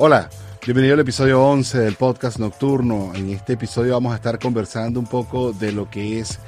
Hola, bienvenido al episodio 11 del podcast nocturno. En este episodio vamos a estar conversando un poco de lo que es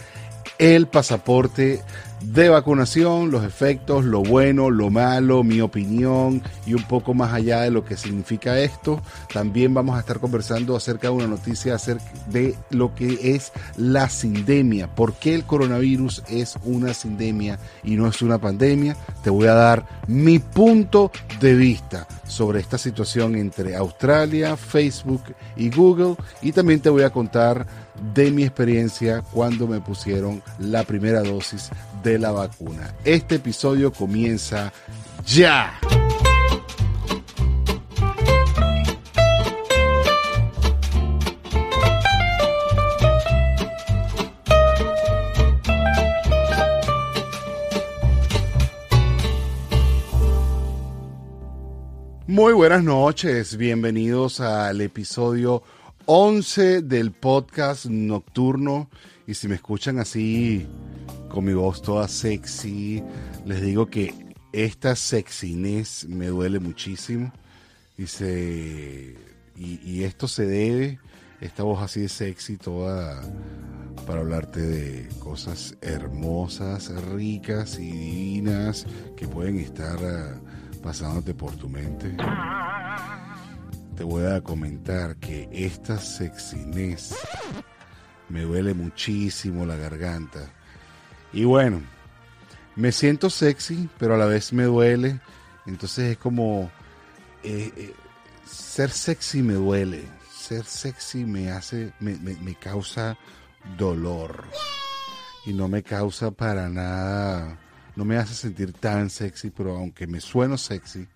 el pasaporte de vacunación, los efectos, lo bueno, lo malo, mi opinión y un poco más allá de lo que significa esto. También vamos a estar conversando acerca de una noticia acerca de lo que es la sindemia, por qué el coronavirus es una sindemia y no es una pandemia. Te voy a dar mi punto de vista sobre esta situación entre Australia, Facebook y Google y también te voy a contar de mi experiencia cuando me pusieron la primera dosis de la vacuna. Este episodio comienza ya. Muy buenas noches, bienvenidos al episodio 11 del podcast nocturno. Y si me escuchan así, con mi voz toda sexy, les digo que esta sexiness me duele muchísimo. Y, y, esto se debe, esta voz así de sexy, toda para hablarte de cosas hermosas, ricas y divinas que pueden estar ah, pasándote por tu mente te voy a comentar que esta sexiness me duele muchísimo la garganta. Y bueno, me siento sexy, pero a la vez me duele. Entonces es como eh, eh, ser sexy me duele. Ser sexy me hace, me, me causa dolor. Y no me causa para nada, no me hace sentir tan sexy, pero aunque me sueno sexy,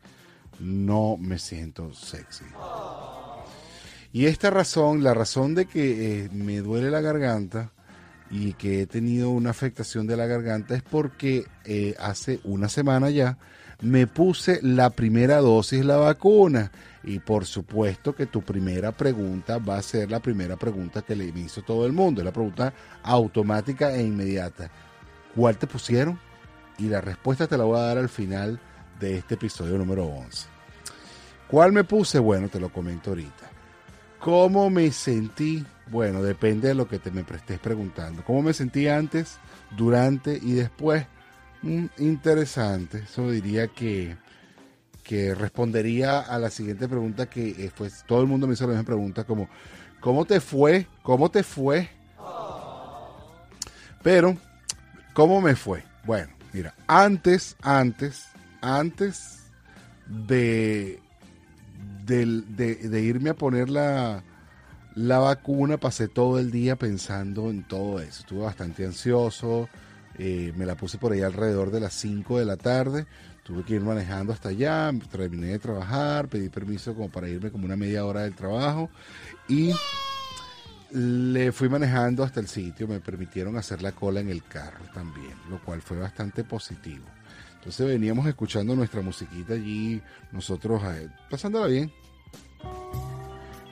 no me siento sexy. Y esta razón, la razón de que eh, me duele la garganta y que he tenido una afectación de la garganta es porque eh, hace una semana ya me puse la primera dosis de la vacuna. Y por supuesto que tu primera pregunta va a ser la primera pregunta que le hizo todo el mundo, la pregunta automática e inmediata. ¿Cuál te pusieron? Y la respuesta te la voy a dar al final de este episodio número 11. ¿Cuál me puse? Bueno, te lo comento ahorita. ¿Cómo me sentí? Bueno, depende de lo que te me estés preguntando. ¿Cómo me sentí antes, durante y después? Mm, interesante. Eso diría que, que respondería a la siguiente pregunta que eh, pues, todo el mundo me hizo la misma pregunta como ¿cómo te fue? ¿Cómo te fue? Pero, ¿cómo me fue? Bueno, mira, antes, antes, antes de, irme a poner la, la, vacuna, pasé todo el día pensando en todo eso. Estuve bastante ansioso, eh, me la puse por ahí alrededor de las 5 de la tarde. Tuve que ir manejando hasta allá, terminé de trabajar, pedí permiso como para irme como una media hora del trabajo y le fui manejando hasta el sitio. Me permitieron hacer la cola en el carro también, lo cual fue bastante positivo. Entonces veníamos escuchando nuestra musiquita allí, nosotros eh, pasándola bien.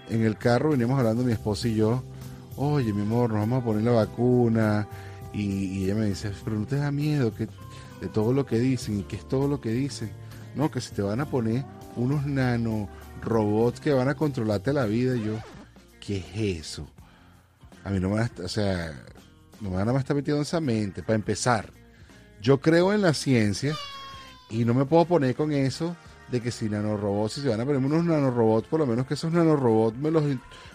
En el carro veníamos hablando mi esposa y yo, oye mi amor, nos vamos a poner la vacuna. Y, ella me dice, pero no te da miedo que, de todo lo que dicen, y qué es todo lo que dicen. No, que si te van a poner unos nano robots que van a controlarte la vida. Y yo, ¿qué es eso? A mí no me van a, o sea, no me van a estar metiendo en esa mente, para empezar yo creo en la ciencia y no me puedo poner con eso de que si nanorobots, si se van a poner unos nanorobots, por lo menos que esos nanorobots me los,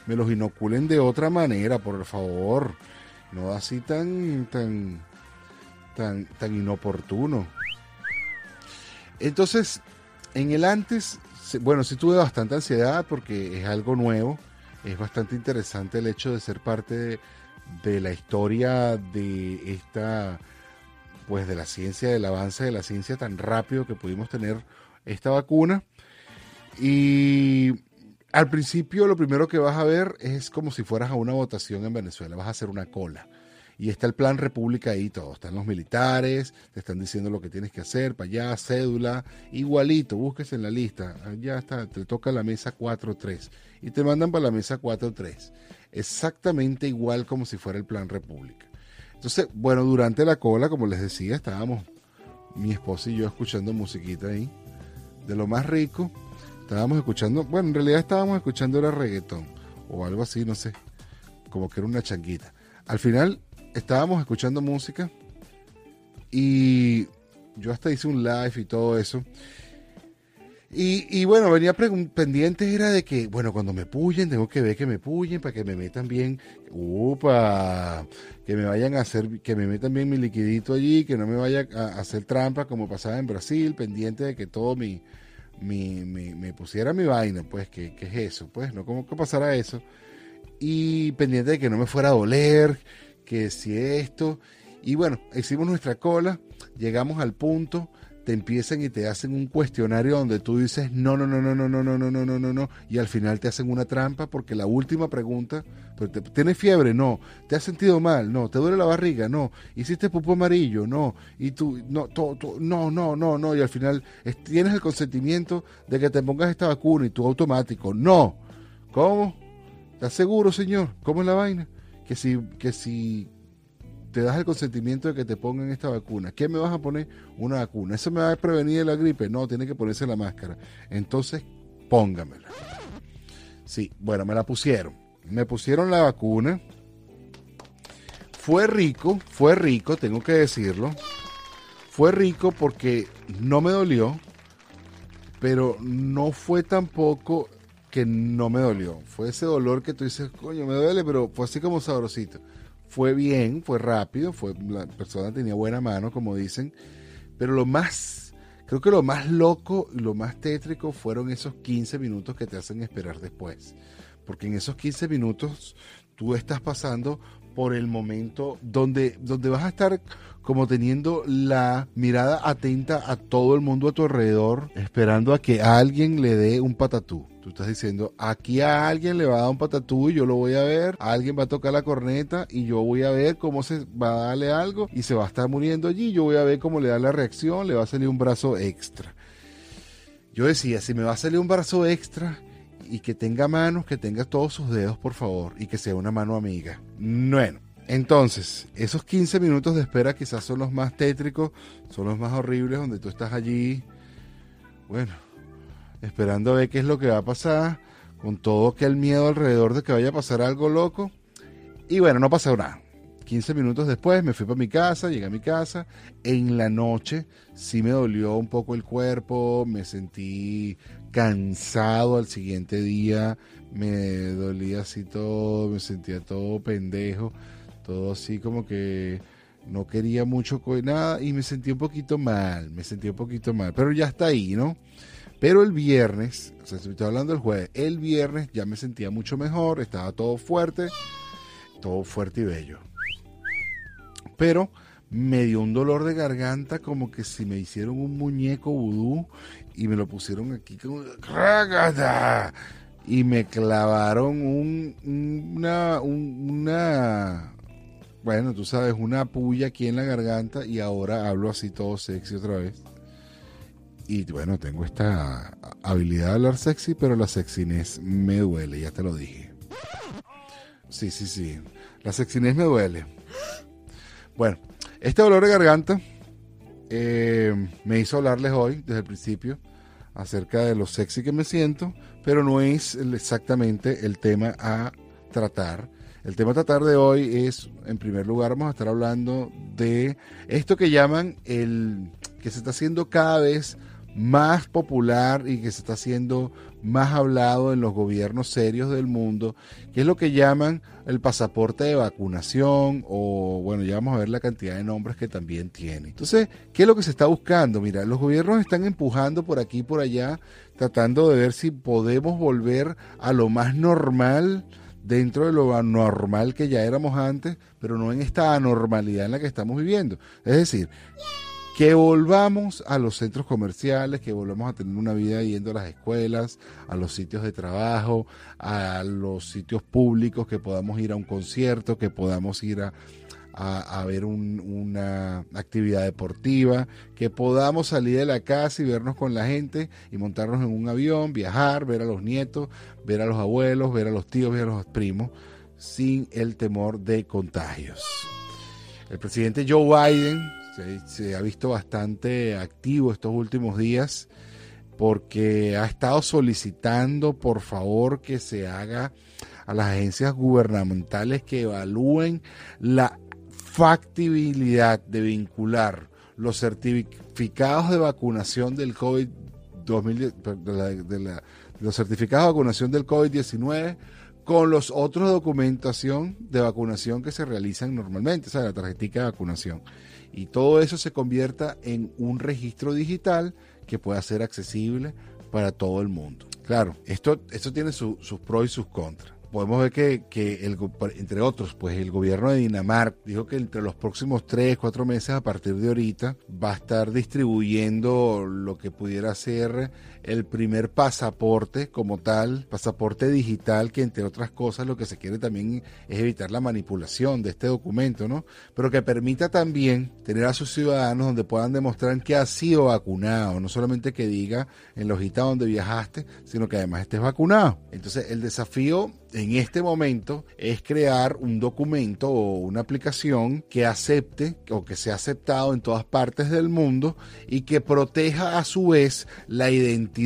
me los inoculen de otra manera, por favor. No así tan, tan, tan, tan inoportuno. Entonces, en el antes, bueno, sí tuve bastante ansiedad porque es algo nuevo. Es bastante interesante el hecho de ser parte de la historia de esta pues de la ciencia, del avance de la ciencia tan rápido que pudimos tener esta vacuna. Y al principio lo primero que vas a ver es como si fueras a una votación en Venezuela, vas a hacer una cola. Y está el plan República ahí todo, están los militares, te están diciendo lo que tienes que hacer, para allá, cédula, igualito, busques en la lista, ya está, te toca la mesa 4-3 y te mandan para la mesa 4-3. Exactamente igual como si fuera el plan República. Entonces, bueno, durante la cola, como les decía, estábamos mi esposa y yo escuchando musiquita ahí, de lo más rico. Estábamos escuchando, bueno, en realidad estábamos escuchando era reggaetón o algo así, no sé, como que era una changuita. Al final estábamos escuchando música y yo hasta hice un live y todo eso. Y, bueno, venía pendiente era de que, bueno, cuando me puyen, tengo que ver que me puyen para que me metan bien, upa, que me vayan a hacer, que me metan bien mi liquidito allí, que no me vaya a hacer trampa como pasaba en Brasil, pendiente de que todo mi, mi, me pusiera mi vaina, pues, que, es eso, pues, no como que pasara eso. Y pendiente de que no me fuera a doler, que si esto. Y bueno, hicimos nuestra cola, llegamos al punto te empiezan y te hacen un cuestionario donde tú dices no, no, no, no, no, no, no, no, no, no, no, no, y al final te hacen una trampa porque la última pregunta, pues, ¿tienes fiebre? No, ¿te has sentido mal? No, ¿te duele la barriga? No, ¿hiciste pupo amarillo? No, y tú, no, no, no, no, no, y al final tienes el consentimiento de que te pongas esta vacuna y tú automático, no, ¿cómo? ¿Estás seguro, señor? ¿Cómo es la vaina? Que si, que si te das el consentimiento de que te pongan esta vacuna. ¿Qué me vas a poner? Una vacuna. ¿Eso me va a prevenir de la gripe? No, tiene que ponerse la máscara. Entonces, póngamela. Sí, bueno, me la pusieron. Me pusieron la vacuna. Fue rico, fue rico, tengo que decirlo. Fue rico porque no me dolió, pero no fue tampoco que no me dolió. Fue ese dolor que tú dices, coño, me duele, pero fue así como sabrosito fue bien, fue rápido, fue la persona tenía buena mano, como dicen, pero lo más, creo que lo más loco y lo más tétrico fueron esos 15 minutos que te hacen esperar después. Porque en esos 15 minutos tú estás pasando por el momento donde, donde vas a estar como teniendo la mirada atenta a todo el mundo a tu alrededor, esperando a que alguien le dé un patatú. Tú estás diciendo, aquí a alguien le va a dar un patatú y yo lo voy a ver, alguien va a tocar la corneta y yo voy a ver cómo se va a darle algo y se va a estar muriendo allí, yo voy a ver cómo le da la reacción, le va a salir un brazo extra. Yo decía, si me va a salir un brazo extra y que tenga manos, que tenga todos sus dedos, por favor, y que sea una mano amiga. Bueno, entonces, esos 15 minutos de espera quizás son los más tétricos, son los más horribles, donde tú estás allí, bueno, esperando a ver qué es lo que va a pasar, con todo que el miedo alrededor de que vaya a pasar algo loco. Y bueno, no pasó nada. 15 minutos después me fui para mi casa, llegué a mi casa. En la noche sí me dolió un poco el cuerpo, me sentí cansado al siguiente día, me dolía así todo, me sentía todo pendejo, todo así como que no quería mucho nada y me sentí un poquito mal, me sentí un poquito mal, pero ya está ahí, ¿no? Pero el viernes, o sea, estoy hablando del jueves, el viernes ya me sentía mucho mejor, estaba todo fuerte, todo fuerte y bello. Pero me dio un dolor de garganta como que si me hicieron un muñeco vudú y me lo pusieron aquí como y me clavaron un, una, una, bueno, tú sabes, una puya aquí en la garganta y ahora hablo así todo sexy otra vez. Y bueno, tengo esta habilidad de hablar sexy, pero la sexiness me duele, ya te lo dije. Sí, sí, sí. La sexiness me duele. Bueno, este dolor de garganta eh, me hizo hablarles hoy, desde el principio, acerca de lo sexy que me siento, pero no es exactamente el tema a tratar. El tema a tratar de hoy es, en primer lugar, vamos a estar hablando de esto que llaman el que se está haciendo cada vez más popular y que se está haciendo más hablado en los gobiernos serios del mundo, que es lo que llaman el pasaporte de vacunación o bueno, ya vamos a ver la cantidad de nombres que también tiene. Entonces, ¿qué es lo que se está buscando? Mira, los gobiernos están empujando por aquí y por allá, tratando de ver si podemos volver a lo más normal dentro de lo anormal que ya éramos antes, pero no en esta anormalidad en la que estamos viviendo. Es decir, que volvamos a los centros comerciales, que volvamos a tener una vida yendo a las escuelas, a los sitios de trabajo, a los sitios públicos, que podamos ir a un concierto, que podamos ir a, ver una actividad deportiva, que podamos salir de la casa y vernos con la gente y montarnos en un avión, viajar, ver a los nietos, ver a los abuelos, ver a los tíos, ver a los primos, sin el temor de contagios. El presidente Joe Biden se, ha visto bastante activo estos últimos días porque ha estado solicitando por favor que se haga a las agencias gubernamentales que evalúen la factibilidad de vincular los certificados de vacunación del COVID 2000, de los certificados de vacunación del COVID-19 con los otros documentación de vacunación que se realizan normalmente, o sea, la tarjetita de vacunación. Y todo eso se convierta en un registro digital que pueda ser accesible para todo el mundo. Claro, esto, esto tiene sus pros y sus contras podemos ver que, que el, entre otros, pues el gobierno de Dinamarca dijo que entre los próximos tres, cuatro meses a partir de ahorita va a estar distribuyendo lo que pudiera ser el primer pasaporte como tal, pasaporte digital, que entre otras cosas lo que se quiere también es evitar la manipulación de este documento, ¿no? Pero que permita también tener a sus ciudadanos donde puedan demostrar que ha sido vacunado, no solamente que diga en la hojita donde viajaste, sino que además estés vacunado. Entonces el desafío en este momento es crear un documento o una aplicación que acepte o que sea aceptado en todas partes del mundo y que proteja a su vez la identidad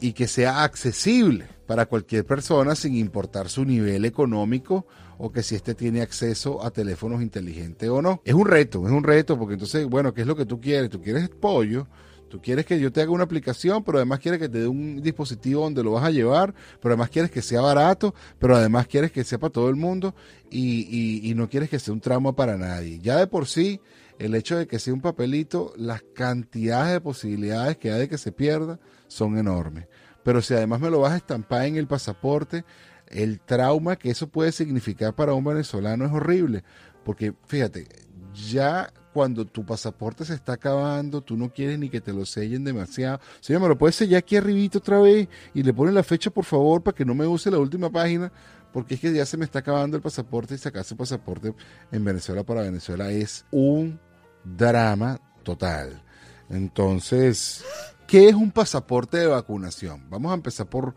y que sea accesible para cualquier persona sin importar su nivel económico o que si éste tiene acceso a teléfonos inteligentes o no. Es un reto, es un reto porque entonces, bueno, ¿qué es lo que tú quieres? ¿Tú quieres pollo? Tú quieres que yo te haga una aplicación, pero además quieres que te dé un dispositivo donde lo vas a llevar, pero además quieres que sea barato, pero además quieres que sea para todo el mundo y, no quieres que sea un trauma para nadie. Ya de por sí, el hecho de que sea un papelito, las cantidades de posibilidades que hay de que se pierda son enormes. Pero si además me lo vas a estampar en el pasaporte, el trauma que eso puede significar para un venezolano es horrible. Porque fíjate, ya cuando tu pasaporte se está acabando, tú no quieres ni que te lo sellen demasiado. Señor, me lo puedes sellar aquí arribito otra vez y le ponen la fecha, por favor, para que no me use la última página, porque es que ya se me está acabando el pasaporte y sacarse el pasaporte en Venezuela para Venezuela es un drama total. Entonces, ¿qué es un pasaporte de vacunación? Vamos a empezar por,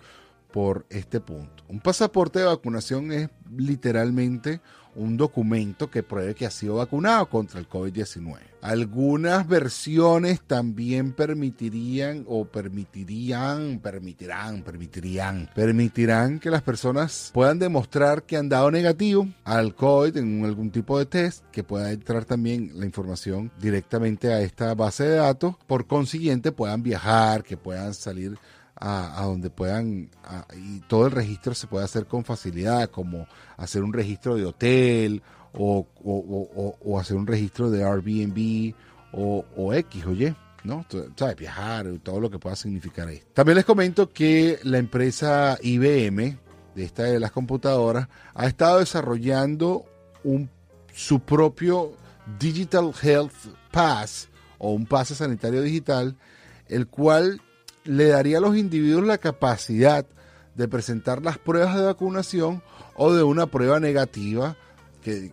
por este punto. Un pasaporte de vacunación es literalmente un documento que pruebe que ha sido vacunado contra el COVID-19. Algunas versiones también permitirían o permitirían, permitirán, permitirían, permitirán que las personas puedan demostrar que han dado negativo al COVID en algún tipo de test, que pueda entrar también la información directamente a esta base de datos, por consiguiente puedan viajar, que puedan salir a, donde puedan, y todo el registro se puede hacer con facilidad, como hacer un registro de hotel o, hacer un registro de Airbnb o, X o Y. ¿no? ¿Sabes? Viajar, todo lo que pueda significar esto. También les comento que la empresa IBM, de esta de las computadoras, ha estado desarrollando un, su propio Digital Health Pass o un pase sanitario digital, el cual le daría a los individuos la capacidad de presentar las pruebas de vacunación o de una prueba negativa que,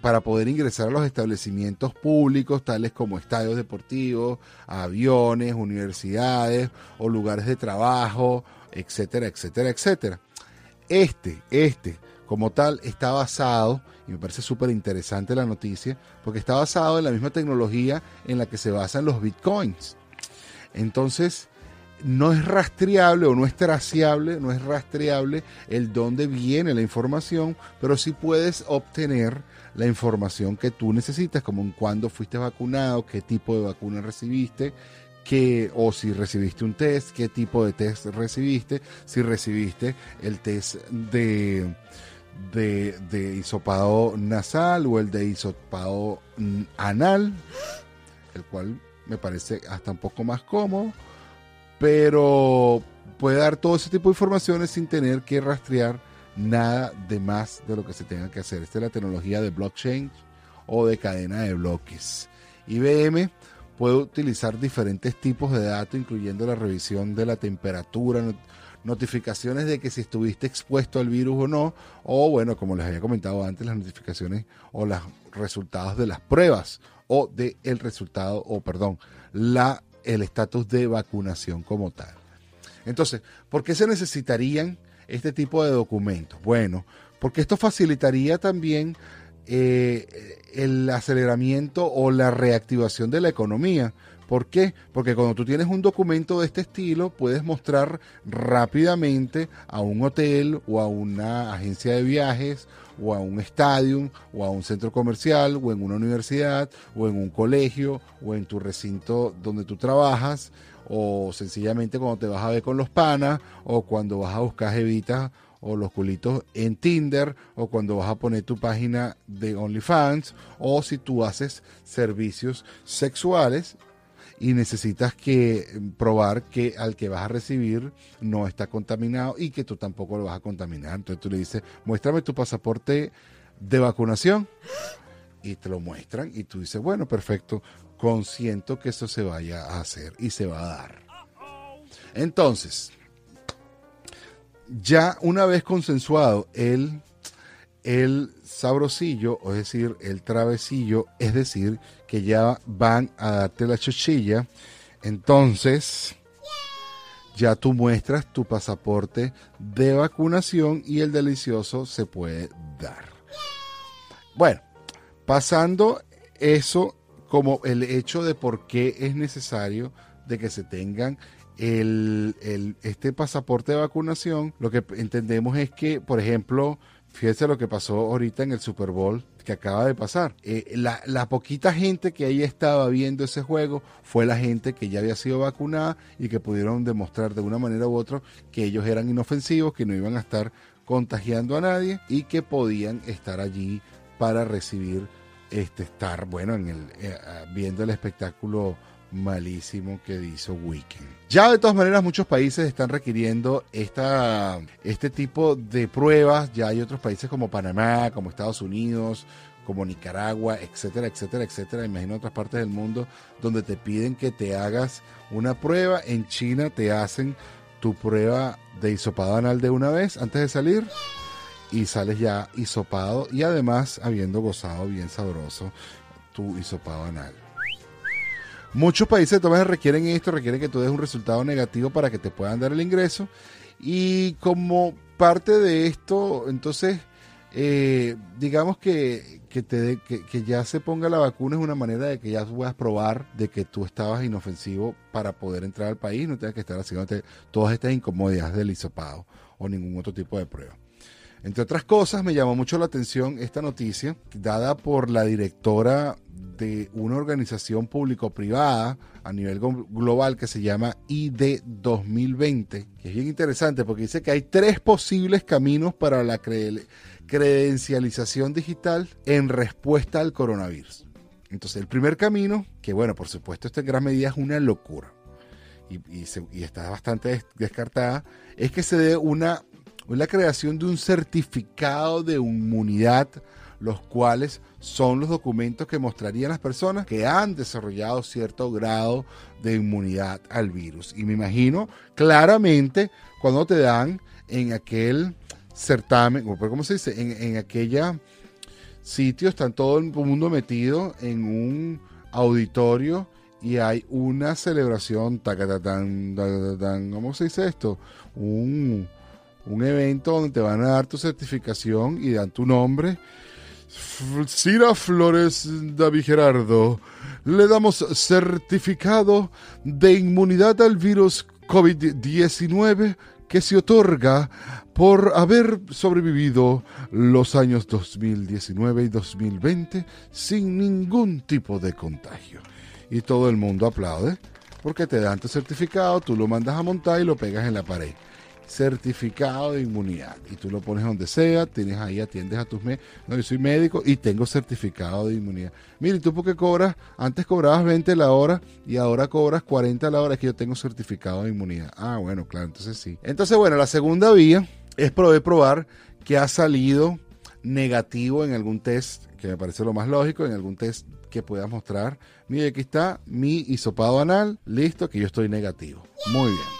para poder ingresar a los establecimientos públicos, tales como estadios deportivos, aviones, universidades o lugares de trabajo, etcétera, etcétera, etcétera. Este, este, como tal, está basado, y me parece súper interesante la noticia, porque está basado en la misma tecnología en la que se basan los bitcoins. Entonces, no es rastreable o no es traceable, no es rastreable el dónde viene la información, pero sí puedes obtener la información que tú necesitas, como en cuándo fuiste vacunado, qué tipo de vacuna recibiste, qué, o si recibiste un test, qué tipo de test recibiste, si recibiste el test de, de, de hisopado nasal o el de hisopado anal, el cual me parece hasta un poco más cómodo pero puede dar todo ese tipo de informaciones sin tener que rastrear nada de más de lo que se tenga que hacer. Esta es la tecnología de blockchain o de cadena de bloques. IBM puede utilizar diferentes tipos de datos, incluyendo la revisión de la temperatura, notificaciones de que si estuviste expuesto al virus o no, o bueno, como les había comentado antes, las notificaciones o los resultados de las pruebas o el resultado, o perdón, la el estatus de vacunación como tal. Entonces, ¿por qué se necesitarían este tipo de documentos? Bueno, porque esto facilitaría también eh, el aceleramiento o la reactivación de la economía. ¿Por qué? Porque cuando tú tienes un documento de este estilo, puedes mostrar rápidamente a un hotel o a una agencia de viajes o a un estadio o a un centro comercial o en una universidad o en un colegio o en tu recinto donde tú trabajas o sencillamente cuando te vas a ver con los panas o cuando vas a buscar jevitas o los culitos en Tinder o cuando vas a poner tu página de OnlyFans o si tú haces servicios sexuales y necesitas que probar que al que vas a recibir no está contaminado y que tú tampoco lo vas a contaminar. Entonces tú le dices, muéstrame tu pasaporte de vacunación y te lo muestran y tú dices, bueno, perfecto, consiento que eso se vaya a hacer y se va a dar. Entonces, ya una vez consensuado el, el sabrosillo, es decir, el travesillo, es decir, que ya van a darte la chochilla, entonces ya tú muestras tu pasaporte de vacunación y el delicioso se puede dar. Bueno, pasando eso como el hecho de por qué es necesario de que se tengan el, este pasaporte de vacunación, lo que entendemos es que, por ejemplo, fíjese lo que pasó ahorita en el Super Bowl que acaba de pasar. Eh, la, poquita gente que ahí estaba viendo ese juego fue la gente que ya había sido vacunada y que pudieron demostrar de una manera u otra que ellos eran inofensivos, que no iban a estar contagiando a nadie y que podían estar allí para recibir este estar bueno en el eh, viendo el espectáculo malísimo que hizo Weekend. Ya de todas maneras muchos países están requiriendo esta, este tipo de pruebas. Ya hay otros países como Panamá, como Estados Unidos, como Nicaragua, etcétera, etcétera, etcétera. Imagino otras partes del mundo donde te piden que te hagas una prueba. En China te hacen tu prueba de hisopado anal de una vez antes de salir y sales ya hisopado y además habiendo gozado bien sabroso tu hisopado anal. Muchos países también requieren esto, requieren que tú des un resultado negativo para que te puedan dar el ingreso. Y como parte de esto, entonces, eh, digamos que, que, te que, ya se ponga la vacuna es una manera de que ya puedas probar de que tú estabas inofensivo para poder entrar al país, no tengas que estar haciéndote todas estas incomodidades del hisopado o ningún otro tipo de prueba. Entre otras cosas, me llamó mucho la atención esta noticia dada por la directora de una organización público-privada a nivel global que se llama ID 2020, que es bien interesante porque dice que hay tres posibles caminos para la credencialización digital en respuesta al coronavirus. Entonces, el primer camino, que bueno, por supuesto, esto en gran medida es una locura y, y está bastante descartada, es que se dé una la creación de un certificado de inmunidad, los cuales son los documentos que mostrarían las personas que han desarrollado cierto grado de inmunidad al virus. Y me imagino claramente cuando te dan en aquel certamen, ¿cómo se dice? En, en aquella sitio, están todo el mundo metido en un auditorio y hay una celebración, ¿cómo se dice esto? Un un evento donde te van a dar tu certificación y dan tu nombre. Cira Flores David Gerardo, le damos certificado de inmunidad al virus COVID-19 que se otorga por haber sobrevivido los años 2019 y 2020 sin ningún tipo de contagio. Y todo el mundo aplaude porque te dan tu certificado, tú lo mandas a montar y lo pegas en la pared certificado de inmunidad. Y tú lo pones donde sea, tienes ahí, atiendes a tus médicos. No, yo soy médico y tengo certificado de inmunidad. Mire, ¿tú por qué cobras? Antes cobrabas 20 la hora y ahora cobras 40 la hora. Es que yo tengo certificado de inmunidad. Ah, bueno, claro, entonces sí. Entonces, bueno, la segunda vía es poder probar que ha salido negativo en algún test, que me parece lo más lógico, en algún test que puedas mostrar. Mire, aquí está mi hisopado anal, listo, que yo estoy negativo. Muy bien.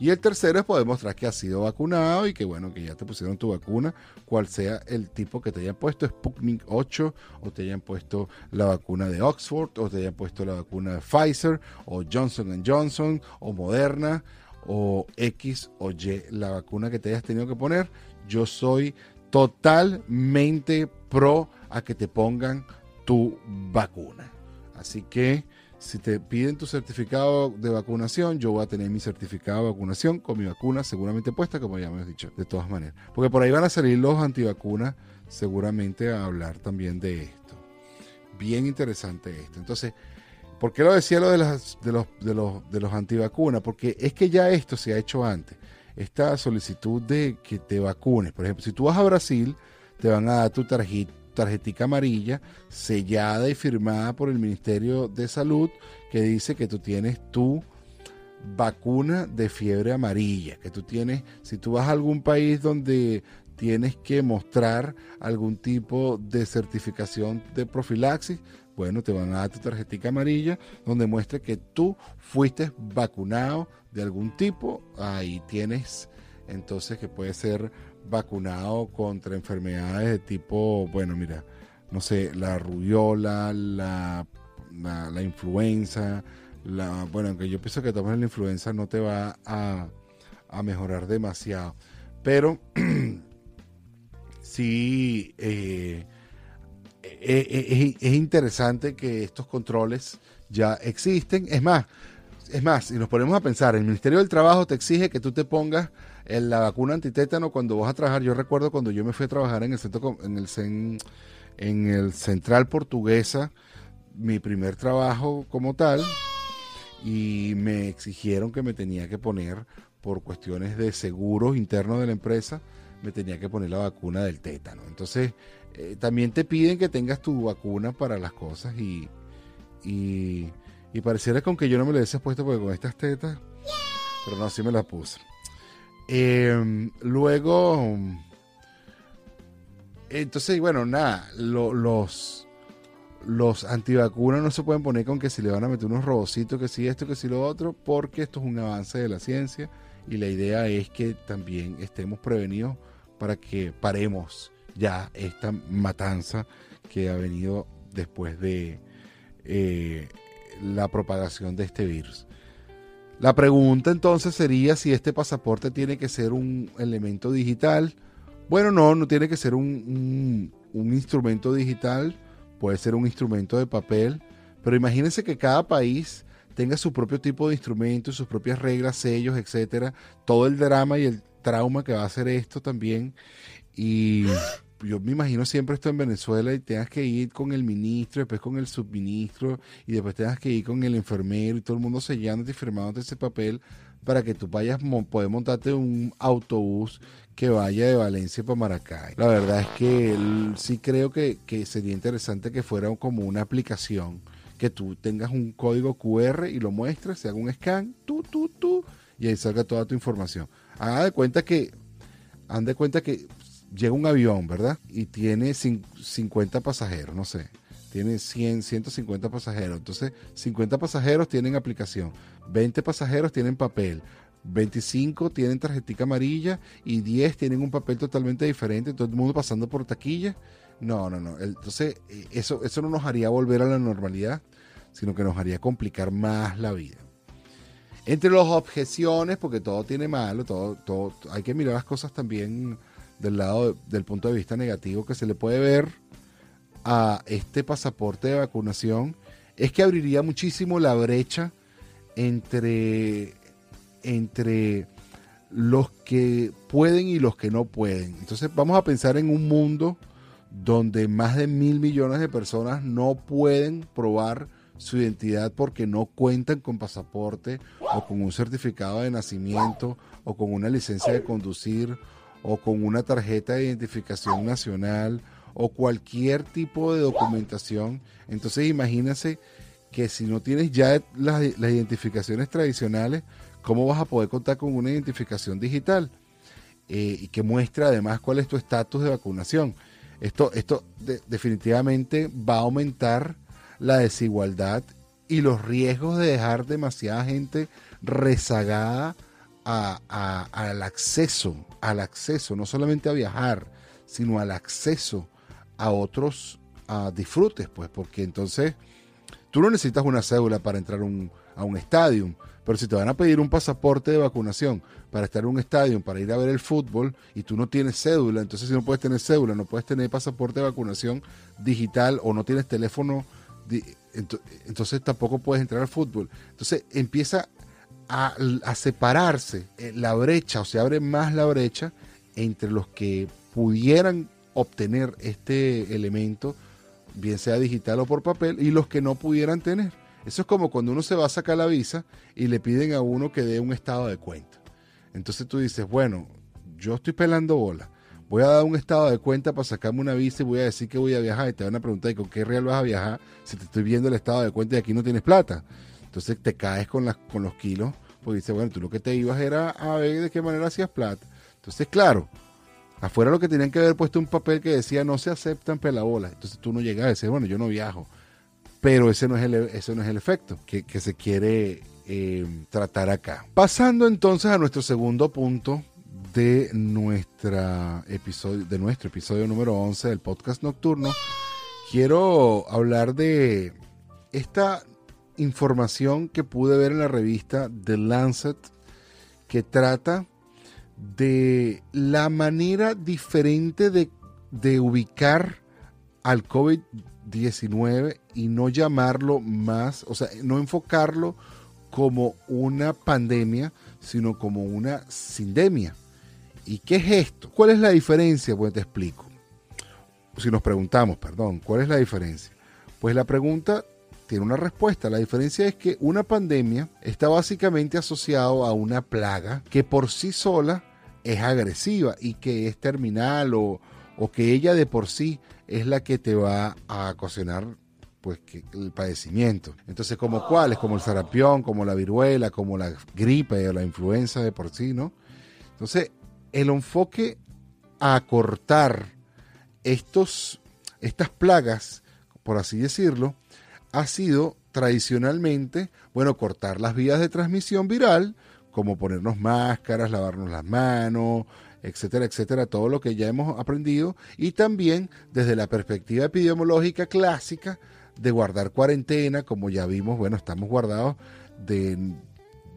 Y el tercero es poder mostrar que has sido vacunado y que bueno, que ya te pusieron tu vacuna, cual sea el tipo que te hayan puesto, Sputnik 8, o te hayan puesto la vacuna de Oxford, o te hayan puesto la vacuna de Pfizer, o Johnson Johnson, o Moderna, o X o Y, la vacuna que te hayas tenido que poner. Yo soy totalmente pro a que te pongan tu vacuna. Así que si te piden tu certificado de vacunación, yo voy a tener mi certificado de vacunación con mi vacuna seguramente puesta, como ya me has dicho, de todas maneras. Porque por ahí van a salir los antivacunas seguramente a hablar también de esto. Bien interesante esto. Entonces, ¿por qué lo decía lo de, de, los, de, los, de los antivacunas? Porque es que ya esto se ha hecho antes. Esta solicitud de que te vacunes. Por ejemplo, si tú vas a Brasil, te van a dar tu tarjeta tarjetica amarilla sellada y firmada por el Ministerio de Salud que dice que tú tienes tu vacuna de fiebre amarilla, que tú tienes, si tú vas a algún país donde tienes que mostrar algún tipo de certificación de profilaxis, bueno, te van a dar tu tarjetita amarilla donde muestre que tú fuiste vacunado de algún tipo. Ahí tienes entonces que puede ser vacunado contra enfermedades de tipo, bueno, mira, no sé, la rubiola, la, la, influenza, la, bueno, aunque yo pienso que tomar la influenza no te va a, a mejorar demasiado, pero sí eh, eh, eh, es, es interesante que estos controles ya existen, es más, es más, si nos ponemos a pensar, el Ministerio del Trabajo te exige que tú te pongas la vacuna antitétano cuando vas a trabajar. Yo recuerdo cuando yo me fui a trabajar en el centro, en el, en el Central Portuguesa, mi primer trabajo como tal, y me exigieron que me tenía que poner, por cuestiones de seguros internos de la empresa, me tenía que poner la vacuna del tétano. Entonces, eh, también te piden que tengas tu vacuna para las cosas y, y, pareciera que aunque yo no me lo hubiese puesto porque con estas tetas, pero no, sí me las puse. Em, luego, entonces, bueno, nada, los, los antivacunas no se pueden poner con que si le van a meter unos robocitos, que si esto, que si lo otro, porque esto es un avance de la ciencia y la idea es que también estemos prevenidos para que paremos ya esta matanza que ha venido después de eh, la propagación de este virus. La pregunta entonces sería si este pasaporte tiene que ser un elemento digital. Bueno, no, no tiene que ser un, instrumento digital, puede ser un instrumento de papel, pero imagínense que cada país tenga su propio tipo de instrumento, sus propias reglas, sellos, etcétera, todo el drama y el trauma que va a ser esto también. Y yo me imagino siempre esto en Venezuela y tengas que ir con el ministro, después con el subministro y después tengas que ir con el enfermero y todo el mundo sellándote y firmándote ese papel para que tú vayas, poder montarte un autobús que vaya de Valencia para Maracay. La verdad es que sí creo que, sería interesante que fuera como una aplicación, que tú tengas un código QR y lo muestres, se haga un scan, tú, tú, tú, y ahí salga toda tu información. Haga de cuenta que, han de cuenta que llega un avión, ¿verdad? Y tiene 50 pasajeros, no sé. Tiene 100, 150 pasajeros. Entonces, 50 pasajeros tienen aplicación, 20 pasajeros tienen papel, 25 tienen tarjetita amarilla y 10 tienen un papel totalmente diferente, todo el mundo pasando por taquilla. No, no, no. Entonces, eh, eso, eso no nos haría volver a la normalidad, sino que nos haría complicar más la vida. Entre las objeciones, porque todo tiene malo, todo, todo, hay que mirar las cosas también del lado del punto de vista negativo que se le puede ver a este pasaporte de vacunación es que abriría muchísimo la brecha entre, entre los que pueden y los que no pueden. Entonces vamos a pensar en un mundo donde más de mil millones de personas no pueden probar su identidad porque no cuentan con pasaporte o con un certificado de nacimiento o con una licencia de conducir o con una tarjeta de identificación nacional o cualquier tipo de documentación. Entonces imagínense que si no tienes ya las, identificaciones tradicionales, ¿cómo vas a poder contar con una identificación digital? Eh, y que muestra además cuál es tu estatus de vacunación. Esto, esto definitivamente va a aumentar la desigualdad y los riesgos de dejar demasiada gente rezagada al acceso, al acceso, no solamente a viajar, sino al acceso a otros a disfrutes, pues, porque entonces Tú no necesitas una cédula para entrar a un estadio, pero si te van a pedir un pasaporte de vacunación para estar en un estadio, para ir a ver el fútbol, y tú no tienes cédula, entonces si no puedes tener cédula, no puedes tener pasaporte de vacunación digital o no tienes teléfono, entonces tampoco puedes entrar al fútbol. Entonces empieza a, separarse eh, la brecha, o se abre más la brecha entre los que pudieran obtener este elemento, bien sea digital o por papel, y los que no pudieran tener. Eso es como cuando uno se va a sacar la visa y le piden a uno que dé un estado de cuenta. Entonces tú dices, bueno, yo estoy pelando bola. Voy a dar un estado de cuenta para sacarme una visa y voy a decir que voy a viajar. Y te van a preguntar, ¿y con qué real vas a viajar si te estoy viendo el estado de cuenta y aquí no tienes plata? Entonces te caes con, las, con los kilos, porque dices, bueno, tú lo que te ibas era a ver de qué manera hacías plata. Entonces, claro, afuera lo que tenían que haber puesto un papel que decía no se aceptan pelabolas. Entonces tú no llegas a decir, bueno, yo no viajo. Pero ese no es el, ese no es el efecto que, se quiere eh, tratar acá. Pasando entonces a nuestro segundo punto de, nuestra episodio, de nuestro episodio número 11 del podcast nocturno, quiero hablar de esta información que pude ver en la revista The Lancet que trata de la manera diferente de, de ubicar al COVID-19 y no llamarlo más, o sea, no enfocarlo como una pandemia, sino como una sindemia. ¿Y qué es esto? ¿Cuál es la diferencia? Pues te explico. Si nos preguntamos, perdón, ¿cuál es la diferencia? Pues la pregunta tiene una respuesta. La diferencia es que una pandemia está básicamente asociado a una plaga que por sí sola es agresiva y que es terminal o, o que ella de por sí es la que te va a ocasionar pues el padecimiento. Entonces, como cuáles, como el sarampión, como la viruela, como la gripe o la influenza de por sí, ¿no? Entonces, el enfoque a cortar estos, estas plagas, por así decirlo, ha sido tradicionalmente, bueno, cortar las vías de transmisión viral, como ponernos máscaras, lavarnos las manos, etcétera, etcétera, todo lo que ya hemos aprendido y también desde la perspectiva epidemiológica clásica de guardar cuarentena, como ya vimos, bueno, estamos guardados de,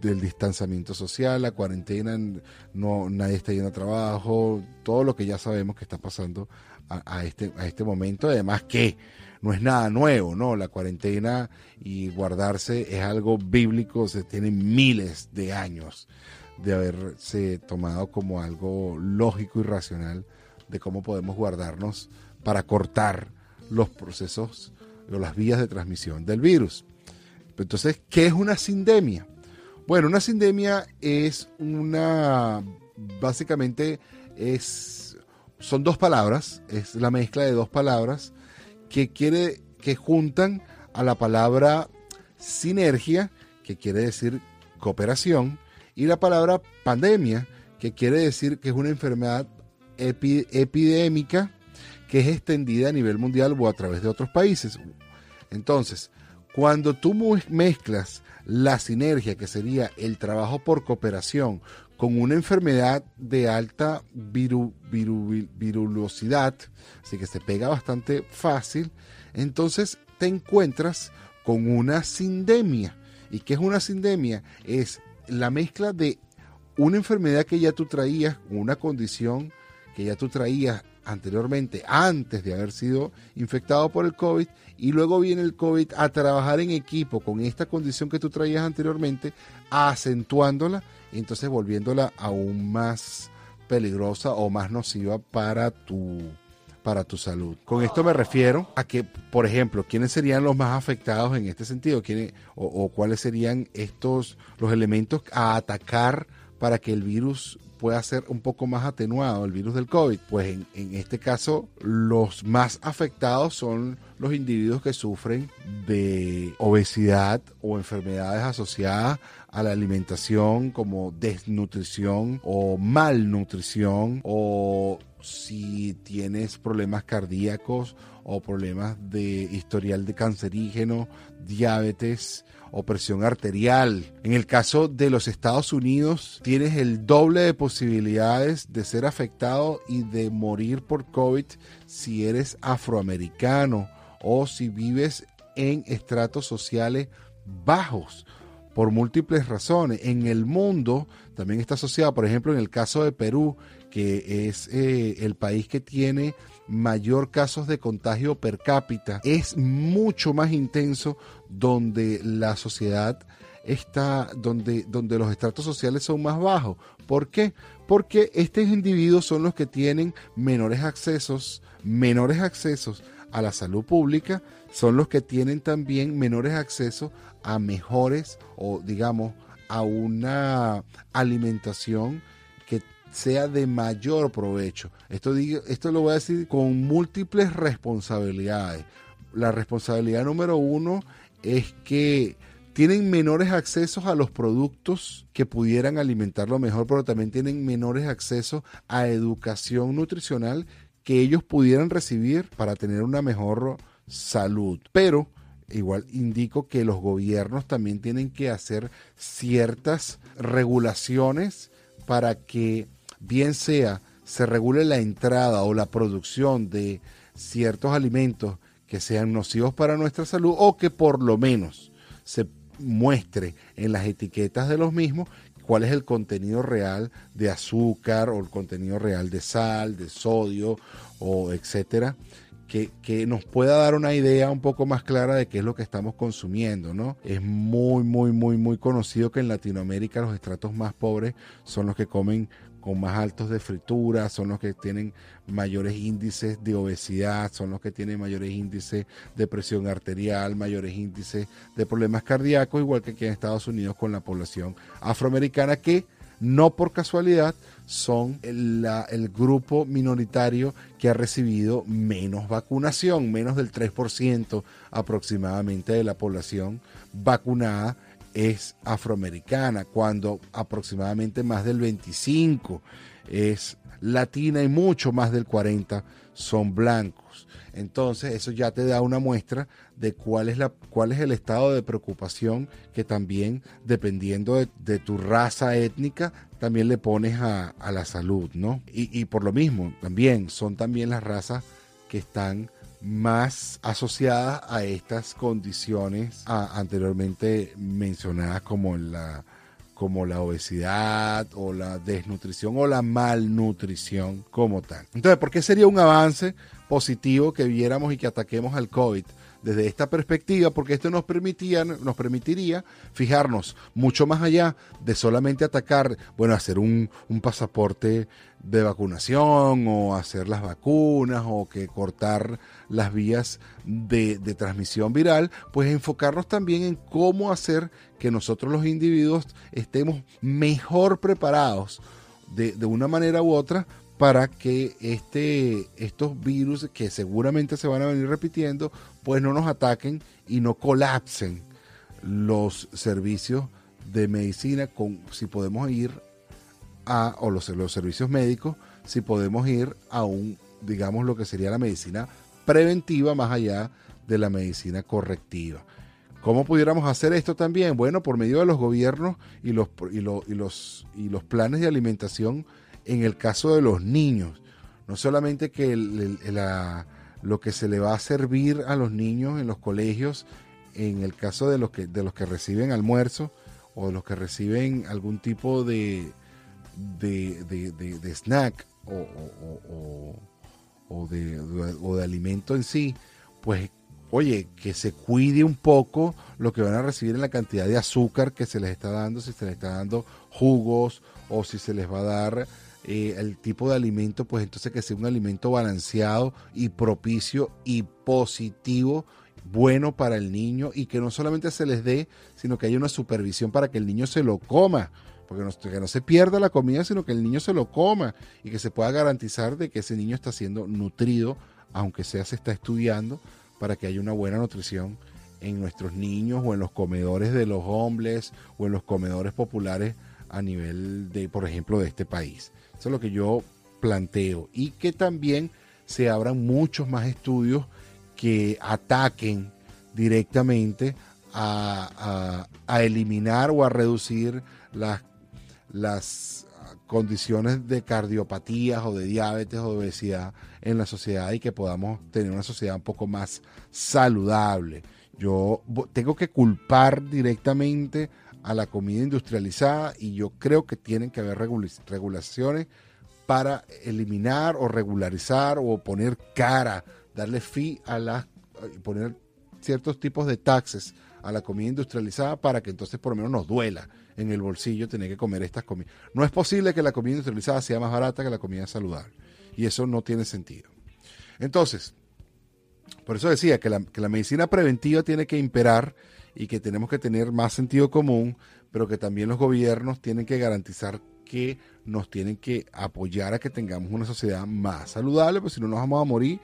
del distanciamiento social, la cuarentena, no, nadie está yendo a trabajo, todo lo que ya sabemos que está pasando a, este, a este momento, además que no es nada nuevo, ¿no? La cuarentena y guardarse es algo bíblico, se tiene miles de años de haberse tomado como algo lógico y racional de cómo podemos guardarnos para cortar los procesos o las vías de transmisión del virus. Entonces, ¿qué es una sindemia? Bueno, una sindemia es una, básicamente es, son dos palabras, es la mezcla de dos palabras que quiere, que juntan a la palabra sinergia, que quiere decir cooperación, y la palabra pandemia, que quiere decir que es una enfermedad epidémica que es extendida a nivel mundial o a través de otros países. Entonces, cuando tú mezclas la sinergia, que sería el trabajo por cooperación, con una enfermedad de alta virulosidad, así que se pega bastante fácil, entonces te encuentras con una sindemia. ¿Y qué es una sindemia? Es la mezcla de una enfermedad que ya tú traías, una condición que ya tú traías anteriormente, antes de haber sido infectado por el COVID, y luego viene el COVID a trabajar en equipo con esta condición que tú traías anteriormente, acentuándola entonces volviéndola aún más peligrosa o más nociva para tu para tu salud. Con esto me refiero a que, por ejemplo, ¿quiénes serían los más afectados en este sentido? ¿Quiénes, o, cuáles serían estos los elementos a atacar para que el virus pueda ser un poco más atenuado, el virus del COVID? Pues en, en este caso, los más afectados son los individuos que sufren de obesidad o enfermedades asociadas a la alimentación como desnutrición o malnutrición o si tienes problemas cardíacos o problemas de historial de cancerígeno, diabetes o presión arterial. En el caso de los Estados Unidos, tienes el doble de posibilidades de ser afectado y de morir por COVID si eres afroamericano o si vives en estratos sociales bajos por múltiples razones. En el mundo también está asociado, por ejemplo, en el caso de Perú, que es eh, el país que tiene mayor casos de contagio per cápita, es mucho más intenso donde la sociedad está, donde, donde los estratos sociales son más bajos. ¿Por qué? Porque estos individuos son los que tienen menores accesos, menores accesos a la salud pública, son los que tienen también menores accesos a mejores o digamos a una alimentación que sea de mayor provecho. Esto, digo, esto lo voy a decir con múltiples responsabilidades. La responsabilidad número uno es que tienen menores accesos a los productos que pudieran alimentarlo mejor, pero también tienen menores accesos a educación nutricional que ellos pudieran recibir para tener una mejor salud. Pero igual indico que los gobiernos también tienen que hacer ciertas regulaciones para que bien sea se regule la entrada o la producción de ciertos alimentos que sean nocivos para nuestra salud o que por lo menos se muestre en las etiquetas de los mismos cuál es el contenido real de azúcar o el contenido real de sal, de sodio o etcétera que, nos pueda dar una idea un poco más clara de qué es lo que estamos consumiendo, ¿no? Es muy, muy, muy, muy conocido que en Latinoamérica los estratos más pobres son los que comen con más altos de fritura, son los que tienen mayores índices de obesidad, son los que tienen mayores índices de presión arterial, mayores índices de problemas cardíacos, igual que aquí en Estados Unidos con la población afroamericana que no por casualidad son el, grupo minoritario que ha recibido menos vacunación, menos del 3% aproximadamente de la población vacunada es afroamericana, cuando aproximadamente más del 25 es latina y mucho más del 40 son blancos. Entonces eso ya te da una muestra de cuál es, la, cuál es el estado de preocupación que también, dependiendo de, tu raza étnica, también le pones a, la salud, ¿no? Y, por lo mismo, también son también las razas que están más asociadas a estas condiciones anteriormente mencionadas como la, como la obesidad o la desnutrición o la malnutrición como tal. Entonces, ¿por qué sería un avance positivo que viéramos y que ataquemos al COVID? Desde esta perspectiva, porque esto nos, permitía, nos permitiría fijarnos mucho más allá de solamente atacar, bueno, hacer un, pasaporte de vacunación o hacer las vacunas o que cortar las vías de, transmisión viral, pues enfocarnos también en cómo hacer que nosotros los individuos estemos mejor preparados de, de una manera u otra para que este, estos virus que seguramente se van a venir repitiendo, pues no nos ataquen y no colapsen los servicios de medicina con si podemos ir a o los, los servicios médicos si podemos ir a un digamos lo que sería la medicina preventiva más allá de la medicina correctiva. ¿Cómo pudiéramos hacer esto también? Bueno, por medio de los gobiernos y los, y los, y los, y los planes de alimentación en el caso de los niños. No solamente que lo que se le va a servir a los niños en los colegios, en el caso de los que, de los que reciben almuerzo o de los que reciben algún tipo de, de, snack o, o, de, o de alimento en sí, pues oye, que se cuide un poco lo que van a recibir en la cantidad de azúcar que se les está dando, si se les está dando jugos o si se les va a dar eh, el tipo de alimento, pues entonces que sea un alimento balanceado y propicio y positivo, bueno para el niño y que no solamente se les dé, sino que haya una supervisión para que el niño se lo coma. Porque no, que no se pierda la comida, sino que el niño se lo coma y que se pueda garantizar de que ese niño está siendo nutrido, aunque sea se está estudiando, para que haya una buena nutrición en nuestros niños o en los comedores de los hombres o en los comedores populares a nivel de, por ejemplo, de este país. Eso es lo que yo planteo. Y que también se abran muchos más estudios que ataquen directamente a, eliminar o a reducir las, las condiciones de cardiopatías o de diabetes o de obesidad en la sociedad y que podamos tener una sociedad un poco más saludable. Yo tengo que culpar directamente a la comida industrializada y yo creo que tienen que haber regulaciones para eliminar o regularizar o poner cara, darle fin a las, poner ciertos tipos de taxes a la comida industrializada para que entonces por lo menos nos duela en el bolsillo tener que comer estas comidas. No es posible que la comida industrializada sea más barata que la comida saludable. Y eso no tiene sentido. Entonces, por eso decía que la, que la medicina preventiva tiene que imperar y que tenemos que tener más sentido común, pero que también los gobiernos tienen que garantizar que nos tienen que apoyar a que tengamos una sociedad más saludable, pues si no nos vamos a morir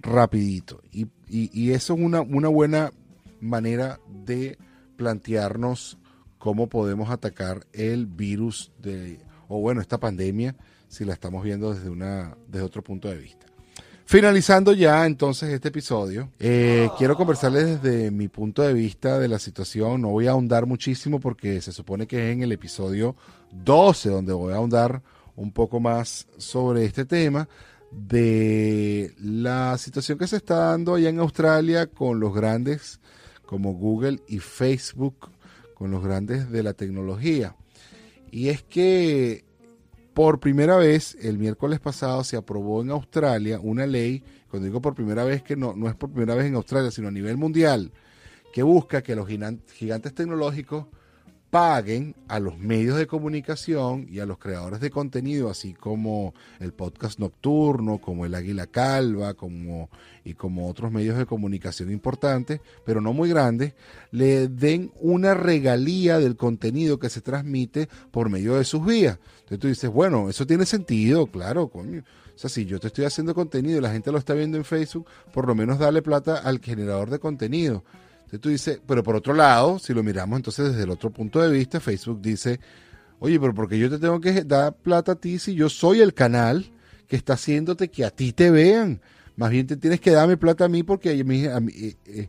rapidito. Y, y eso es una, una buena manera de plantearnos cómo podemos atacar el virus de, o bueno, esta pandemia, si la estamos viendo desde, una, desde otro punto de vista. Finalizando ya entonces este episodio, eh, quiero conversarles desde mi punto de vista de la situación. No voy a ahondar muchísimo porque se supone que es en el episodio 12 donde voy a ahondar un poco más sobre este tema de la situación que se está dando allá en Australia con los grandes como Google y Facebook con los grandes de la tecnología. Y es que por primera vez, el miércoles pasado se aprobó en Australia una ley, cuando digo por primera vez que no, no es por primera vez en Australia, sino a nivel mundial, que busca que los gigantes tecnológicos paguen a los medios de comunicación y a los creadores de contenido, así como el podcast nocturno, como el Águila Calva, como y como otros medios de comunicación importantes, pero no muy grandes, le den una regalía del contenido que se transmite por medio de sus vías. Entonces tú dices, bueno, eso tiene sentido, claro, coño. O sea, si yo te estoy haciendo contenido y la gente lo está viendo en Facebook, por lo menos dale plata al generador de contenido. Entonces tú dices, pero por otro lado, si lo miramos entonces desde el otro punto de vista, Facebook dice, oye, pero porque yo te tengo que dar plata a ti si yo soy el canal que está haciéndote que a ti te vean. Más bien te tienes que darme plata a mí porque a mí, eh, eh,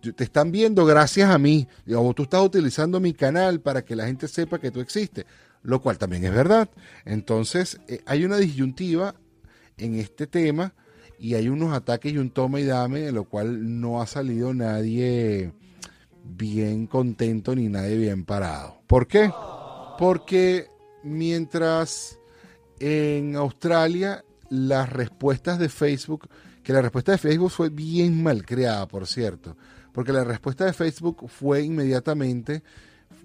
te están viendo gracias a mí. O tú estás utilizando mi canal para que la gente sepa que tú existes. Lo cual también es verdad. Entonces, eh, hay una disyuntiva en este tema y hay unos ataques y un toma y dame, en lo cual no ha salido nadie bien contento ni nadie bien parado. ¿Por qué? Porque mientras en Australia las respuestas de Facebook, que la respuesta de Facebook fue bien mal creada, por cierto, porque la respuesta de Facebook fue inmediatamente,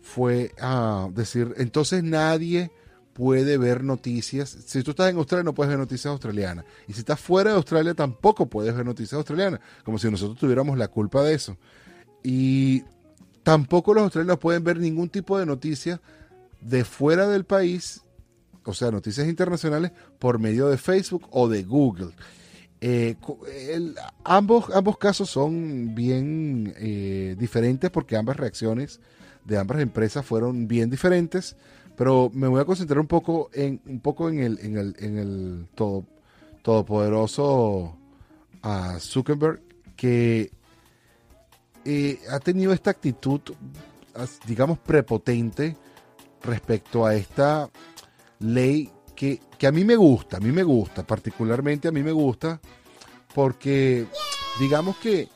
fue a decir, entonces nadie puede ver noticias. Si tú estás en Australia no puedes ver noticias australianas. Y si estás fuera de Australia tampoco puedes ver noticias australianas. Como si nosotros tuviéramos la culpa de eso. Y tampoco los australianos pueden ver ningún tipo de noticias de fuera del país, o sea, noticias internacionales, por medio de Facebook o de Google. Eh, ambos, ambos casos son bien eh, diferentes porque ambas reacciones de ambas empresas fueron bien diferentes. Pero me voy a concentrar un poco en, un poco en el, en el, en el todo, todopoderoso a Zuckerberg, que eh, ha tenido esta actitud, digamos, prepotente respecto a esta ley que, que, a mí me gusta, a mí me gusta, particularmente a mí me gusta, porque digamos que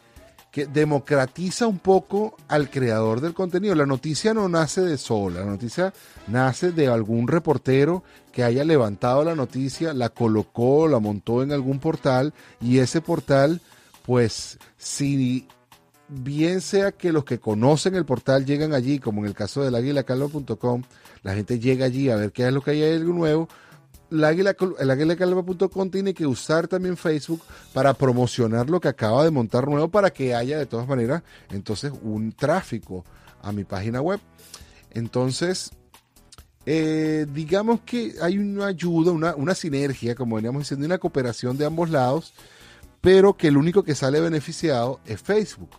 que democratiza un poco al creador del contenido. La noticia no nace de sola, la noticia nace de algún reportero que haya levantado la noticia, la colocó, la montó en algún portal y ese portal, pues si bien sea que los que conocen el portal llegan allí, como en el caso del aguilacalva.com, la gente llega allí a ver qué es lo que hay algo nuevo, el tiene que usar también Facebook para promocionar lo que acaba de montar nuevo para que haya de todas maneras entonces un tráfico a mi página web. Entonces, eh, digamos que hay una ayuda, una, una sinergia, como veníamos diciendo, una cooperación de ambos lados, pero que el único que sale beneficiado es Facebook.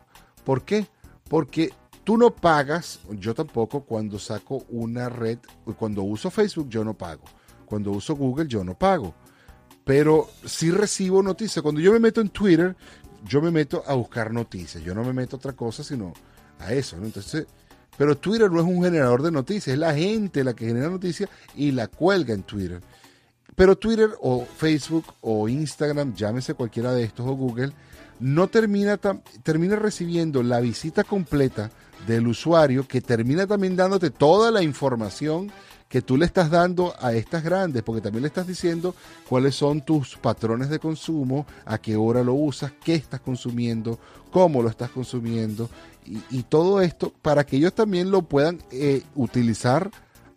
¿Por qué? Porque tú no pagas, yo tampoco, cuando saco una red, cuando uso Facebook, yo no pago. Cuando uso Google yo no pago. Pero sí recibo noticias. Cuando yo me meto en Twitter, yo me meto a buscar noticias. Yo no me meto a otra cosa sino a eso. Entonces, pero Twitter no es un generador de noticias, es la gente la que genera noticias y la cuelga en Twitter. Pero Twitter o Facebook o Instagram, llámese cualquiera de estos o Google, no termina, termina recibiendo la visita completa del usuario que termina también dándote toda la información que tú le estás dando a estas grandes, porque también le estás diciendo cuáles son tus patrones de consumo, a qué hora lo usas, qué estás consumiendo, cómo lo estás consumiendo, y, todo esto para que ellos también lo puedan eh, utilizar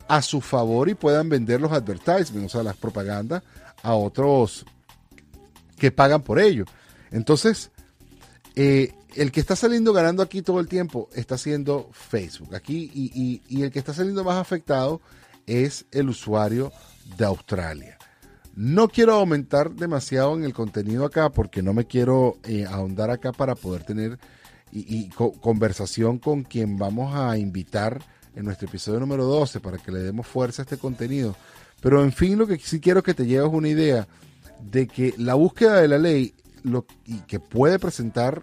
a su favor y puedan vender los advertisements, o sea, las propagandas a otros que pagan por ello. Entonces, eh, el que está saliendo ganando aquí todo el tiempo está siendo Facebook. Aquí y, el que está saliendo más afectado es el usuario de Australia. No quiero aumentar demasiado en el contenido acá porque no me quiero eh, ahondar acá para poder tener y, conversación con quien vamos a invitar en nuestro episodio número 12 para que le demos fuerza a este contenido. Pero en fin, lo que sí quiero que te lleves una idea de que la búsqueda de la ley y que puede presentar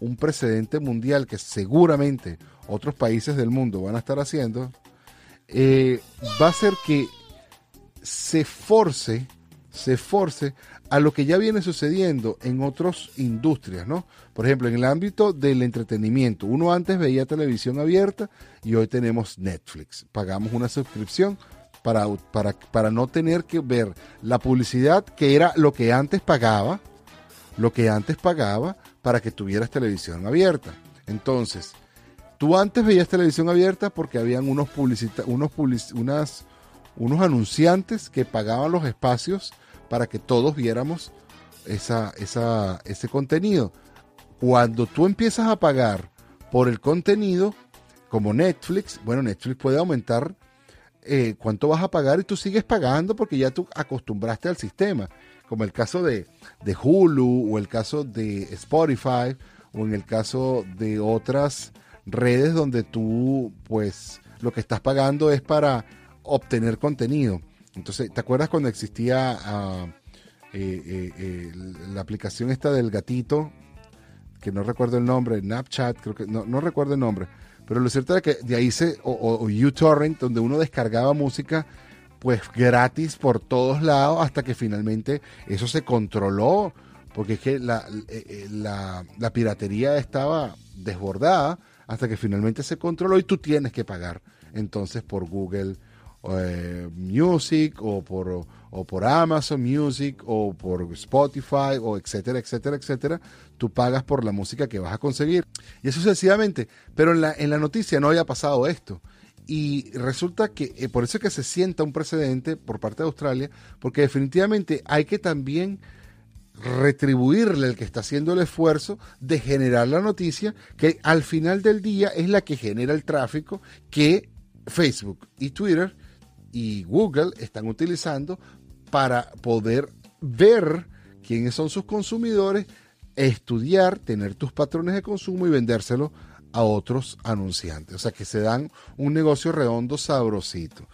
un precedente mundial que seguramente otros países del mundo van a estar haciendo, eh, va a ser que se force, se force a lo que ya viene sucediendo en otras industrias, ¿no? Por ejemplo, en el ámbito del entretenimiento, uno antes veía televisión abierta y hoy tenemos Netflix. Pagamos una suscripción para, para, para no tener que ver la publicidad que era lo que antes pagaba, lo que antes pagaba para que tuvieras televisión abierta. Entonces, tú antes veías televisión abierta porque habían unos publicita unos unas, unos anunciantes que pagaban los espacios para que todos viéramos esa, esa, ese contenido. Cuando tú empiezas a pagar por el contenido, como Netflix, bueno, Netflix puede aumentar eh, cuánto vas a pagar y tú sigues pagando porque ya tú acostumbraste al sistema como el caso de, Hulu o el caso de Spotify o en el caso de otras redes donde tú pues lo que estás pagando es para obtener contenido. Entonces, ¿te acuerdas cuando existía ah, eh, eh, la aplicación esta del gatito? Que no recuerdo el nombre, Snapchat, creo que no, no recuerdo el nombre. Pero lo cierto es que de ahí se, o, o uTorrent, donde uno descargaba música pues gratis por todos lados hasta que finalmente eso se controló, porque es que la, eh, eh, la, piratería estaba desbordada hasta que finalmente se controló y tú tienes que pagar entonces por Google eh, Music o por, o por Amazon Music o por Spotify o etcétera, etcétera, etcétera, tú pagas por la música que vas a conseguir. Y eso sucesivamente. Pero en la, en la noticia no había pasado esto. Y resulta que eh, por eso es que se sienta un precedente por parte de Australia, porque definitivamente hay que también retribuirle al que está haciendo el esfuerzo de generar la noticia, que al final del día es la que genera el tráfico que Facebook y Twitter y Google están utilizando para poder ver quiénes son sus consumidores, estudiar, tener tus patrones de consumo y vendérselo a otros anunciantes. O sea que se dan un negocio redondo sabrosito.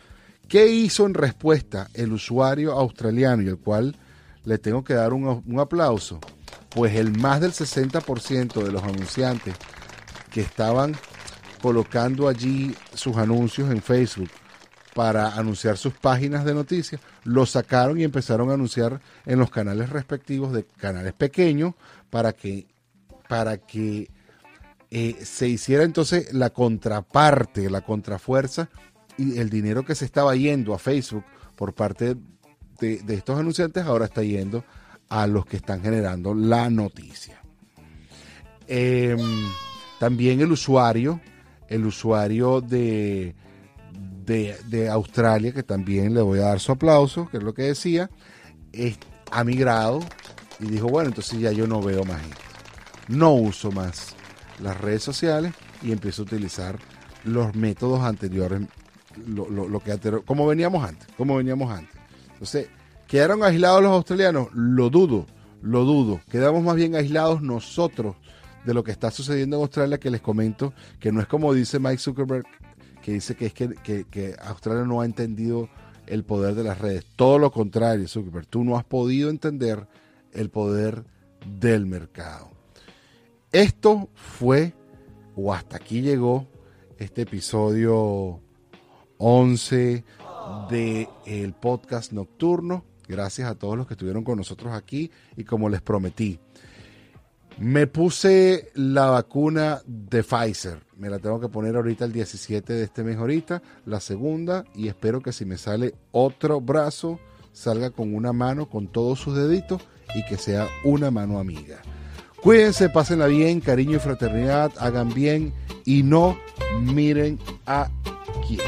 ¿Qué hizo en respuesta el usuario australiano y el cual le tengo que dar un, aplauso? Pues el más del 60% de los anunciantes que estaban colocando allí sus anuncios en Facebook para anunciar sus páginas de noticias, lo sacaron y empezaron a anunciar en los canales respectivos de canales pequeños para que, para que eh, se hiciera entonces la contraparte, la contrafuerza y el dinero que se estaba yendo a Facebook por parte de, estos anunciantes ahora está yendo a los que están generando la noticia. Em, también el usuario, el usuario de, de, Australia, que también le voy a dar su aplauso, que es lo que decía, ha migrado y dijo, bueno, entonces ya yo no veo más No uso más las redes sociales y empiezo a utilizar los métodos anteriores, lo, que como veníamos antes, como veníamos antes. Entonces, ¿quedaron aislados los australianos? Lo dudo, lo dudo. Quedamos más bien aislados nosotros de lo que está sucediendo en Australia, que les comento que no es como dice Mike Zuckerberg, que dice que es que, que Australia no ha entendido el poder de las redes. Todo lo contrario, Zuckerberg, tú no has podido entender el poder del mercado. Esto fue, o hasta aquí llegó, este episodio 11 del el podcast nocturno. Gracias a todos los que estuvieron con nosotros aquí y como les prometí, Me puse la vacuna de Pfizer. Me la tengo que poner ahorita el 17 de este mes ahorita, la segunda, y espero que si me sale otro brazo, salga con una mano, con todos sus deditos, y que sea una mano amiga. Cuídense, pásenla bien, cariño y fraternidad, hagan bien y no miren a quién.